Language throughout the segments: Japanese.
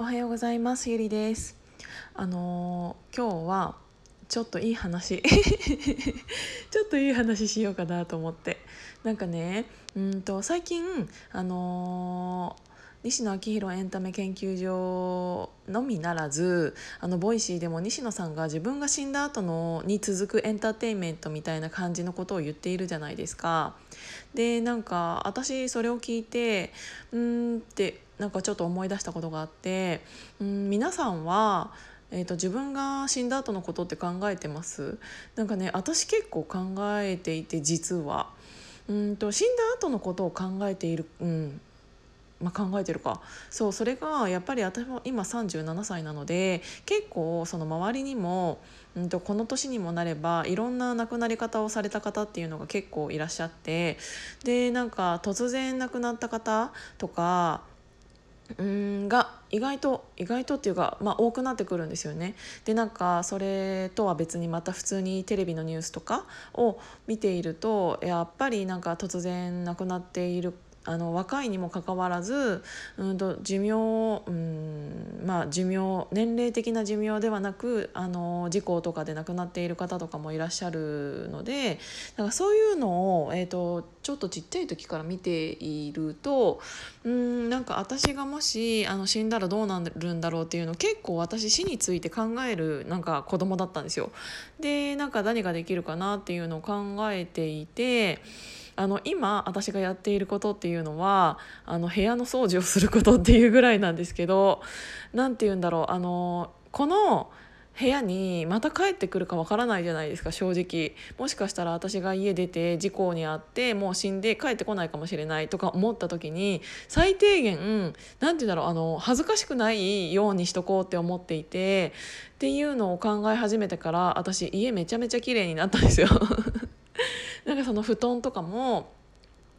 おはようございます。ゆりです。あのー今日はちょっといい話。ちょっといい話しようかなと思って。なんかねうんと最近あのー西野亮廣エンタメ研究所のみならずあの Voicy でも西野さんが自分が死んだ後のに続くエンターテインメントみたいな感じのことを言っているじゃないですか。でなんか私それを聞いてうんってなんかちょっと思い出したことがあってうん皆さんはえーと、自分が死んだ後のことって考えてます？なんかね私結構考えていて実は。うんと死んだ後のことを考えている、うんまあ、考えてるか。そうそれがやっぱり私も今37歳なので結構その周りにも、うん、とこの年にもなればいろんな亡くなり方をされた方っていうのが結構いらっしゃってでなんか突然亡くなった方とかうんが意外と意外とっていうか、まあ、多くなってくるんですよね。でなんかそれとは別にまた普通にテレビのニュースとかを見ているとやっぱりなんか突然亡くなっているあの若いにもかかわらず、うんと寿命、うんまあ、寿命年齢的な寿命ではなくあの事故とかで亡くなっている方とかもいらっしゃるのでだからそういうのを、えーと、ちょっとちっちゃい時から見ているとうんなんか私がもしあの死んだらどうなるんだろうっていうの結構私死について考えるなんか子供だったんですよ。でなんか何ができるかなっていうのを考えていて。あの今私がやっていることっていうのはあの部屋の掃除をすることっていうぐらいなんですけど何て言うんだろうあのこの部屋にまた帰ってくるかわからないじゃないですか正直。もしかしたら私が家出て事故に遭ってもう死んで帰ってこないかもしれないとか思った時に最低限何て言うんだろうあの恥ずかしくないようにしとこうって思っていてっていうのを考え始めてから私家めちゃめちゃ綺麗になったんですよ。なんかその布団とかも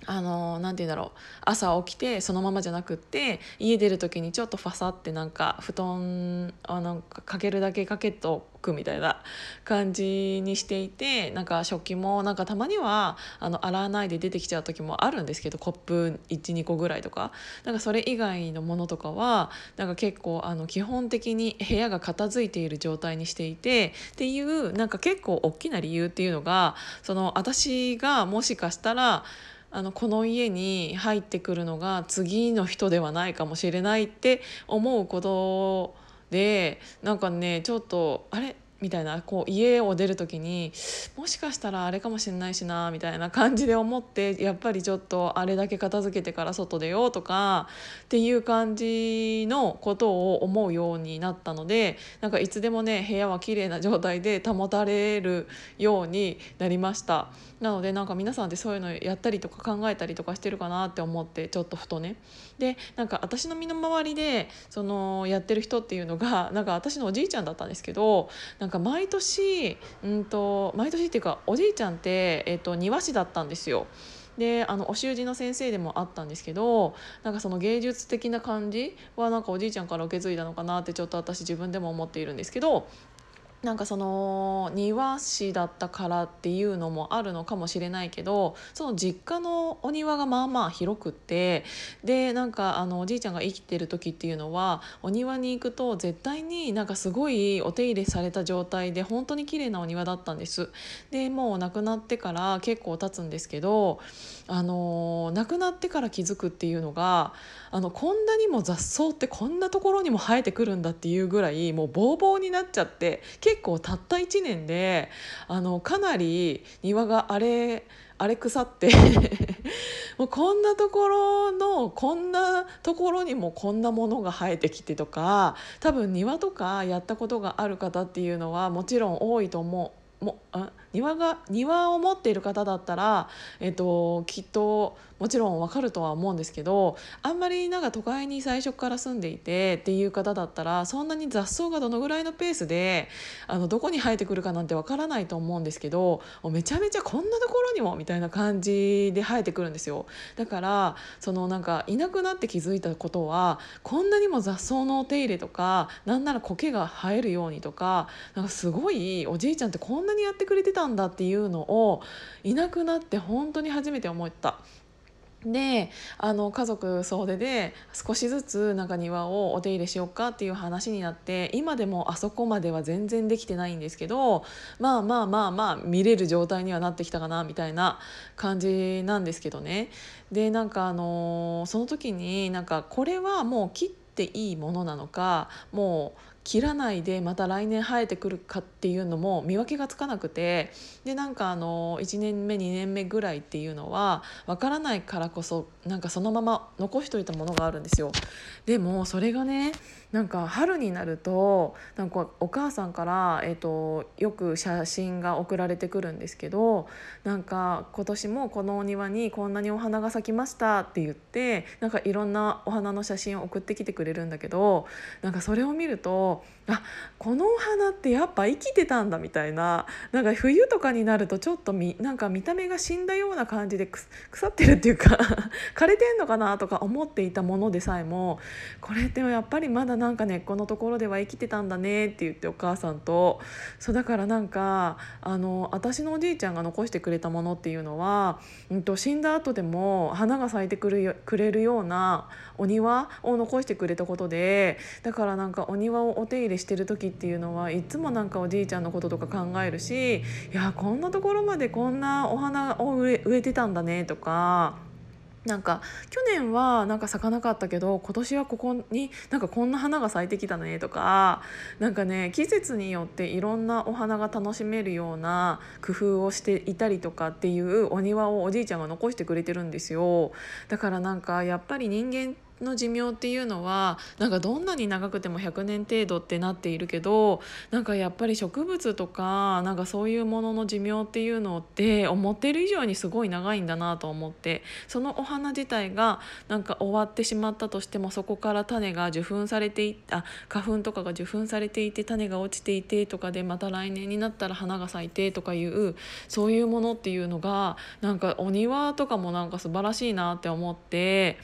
あのなんて言うんだろう。朝起きてそのままじゃなくって家出る時にちょっとファサってなんか布団あなんかかけるだけかけとくみたいな感じにしていてなんか食器もなんかたまにはあの洗わないで出てきちゃう時もあるんですけどコップ12個ぐらいとか。なんかそれ以外のものとかはなんか結構あの基本的に部屋が片付いている状態にしていてっていうなんか結構大きな理由っていうのがその私がもしかしたらあのこの家に入ってくるのが次の人ではないかもしれないって思うことでなんかねちょっとあれ？みたいなこう家を出る時にもしかしたらあれかもしれないしなみたいな感じで思ってやっぱりちょっとあれだけ片付けてから外出ようとかっていう感じのことを思うようになったのでなんかいつでもね部屋は綺麗な状態で 保たれるようになりました。なのでなんか皆さんでそういうのやったりとか考えたりとかしてるかなって思ってちょっとふとね。でなんか私の身の回りでそのやってる人っていうのがなんか私のおじいちゃんだったんですけどなんかか毎年うんと毎年っていうかおじいちゃんって、えっと、庭師だったんですよ。であのお習字の先生でもあったんですけどなんかその芸術的な感じはなんかおじいちゃんから受け継いだのかなってちょっと私自分でも思っているんですけどなんかその庭師だったからっていうのもあるのかもしれないけどその実家のお庭がまあまあ広くってでなんかあのおじいちゃんが生きてる時っていうのはお庭に行くと絶対になんかすごいお手入れされた状態で本当に綺麗なお庭だったんです。でもう亡くなってから結構経つんですけどあの亡くなってから気づくっていうのがあのこんなにも雑草ってこんなところにも生えてくるんだっていうぐらいもうボーボーになっちゃって結結構たった1年であのかなり庭が荒れ荒れ腐って もうこんなところのこんなところにもこんなものが生えてきてとか多分庭とかやったことがある方っていうのはもちろん多いと思う。もあ庭が庭を持っている方だったら、えっと、きっともちろんわかるとは思うんですけどあんまりなんか都会に最初から住んでいてっていう方だったらそんなに雑草がどのぐらいのペースであのどこに生えてくるかなんてわからないと思うんですけどめちゃめちゃこんなところにもみたいな感じで生えてくるんですよ。だからそのなんかいなくなって気づいたことはこんなにも雑草のお手入れとかなんなら苔が生えるようにとかなんかすごいおじいちゃんってこんなにやってくれてたんだっていうのをいなくなって本当に初めて思った。であの家族総出で少しずつなんか庭をお手入れしようかっていう話になって今でもあそこまでは全然できてないんですけどまあまあまあまあ見れる状態にはなってきたかなみたいな感じなんですけどねでなんかあのその時になんかこれはもう切っていいものなのかもう切らないでまた来年生えてくるかっていうのも見分けがつかなくてでなんかあの1年目2年目ぐらいっていうのは分からないからこそなんかそのまま残しといたものがあるんですよ。でもそれがねなんか春になるとなんかお母さんから、えーと、よく写真が送られてくるんですけどなんか今年もこのお庭にこんなにお花が咲きましたって言ってなんかいろんなお花の写真を送ってきてくれるんだけどなんかそれを見るとあこのお花ってやっぱ生きてたんだみたいな。なんか冬とかになるとちょっとみなんか見た目が死んだような感じで腐ってるっていうか 枯れてんのかなとか思っていたものでさえもこれってやっぱりまだなんか根っこのところでは生きてたんだねって言ってお母さんと。そうだからなんかあの私のおじいちゃんが残してくれたものっていうのは、うんと、死んだ後でも花が咲いてくるくれるようなお庭を残してくれたことでだからなんかお庭をお手入れしてる時っていうのはいつもなんかおじいちゃんのこととか考えるしいやこんなところまでこんなお花を植えてたんだねとか。なんか去年はなんか咲かなかったけど今年はここになんかこんな花が咲いてきたねとかなんかね季節によっていろんなお花が楽しめるような工夫をしていたりとかっていうお庭をおじいちゃんが残してくれてるんですよだからなんかやっぱり人間の寿命っていうのはなんかどんなに長くても100年程度ってなっているけどなんかやっぱり植物とかなんかそういうものの寿命っていうのって思ってる以上にすごい長いんだなと思ってそのお花自体がなんか終わってしまったとしてもそこから種が受粉されていあ花粉とかが受粉されていて種が落ちていてとかでまた来年になったら花が咲いてとかいうそういうものっていうのがなんかお庭とかもなんか素晴らしいなって思って。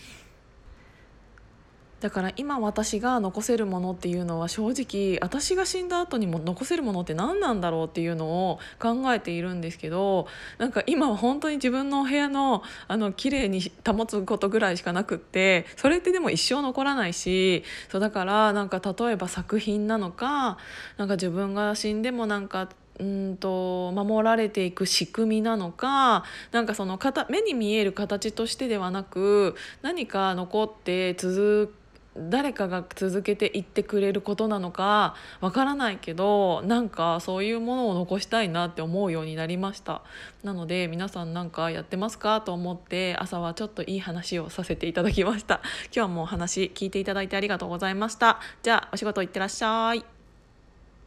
だから今私が残せるものっていうのは正直私が死んだ後にも残せるものって何なんだろうっていうのを考えているんですけどなんか今は本当に自分のお部屋のあの綺麗に保つことぐらいしかなくってそれってでも一生残らないしそうだからなんか例えば作品なのかなんか自分が死んでもなんかうんと守られていく仕組みなのかなんかその目に見える形としてではなく何か残って続く誰かが続けていってくれることなのかわからないけどなんかそういうものを残したいなって思うようになりました。なので皆さんなんかやってますか？と思って朝はちょっといい話をさせていただきました。今日はもう話聞いていただいてありがとうございました。じゃあお仕事いってらっしゃい。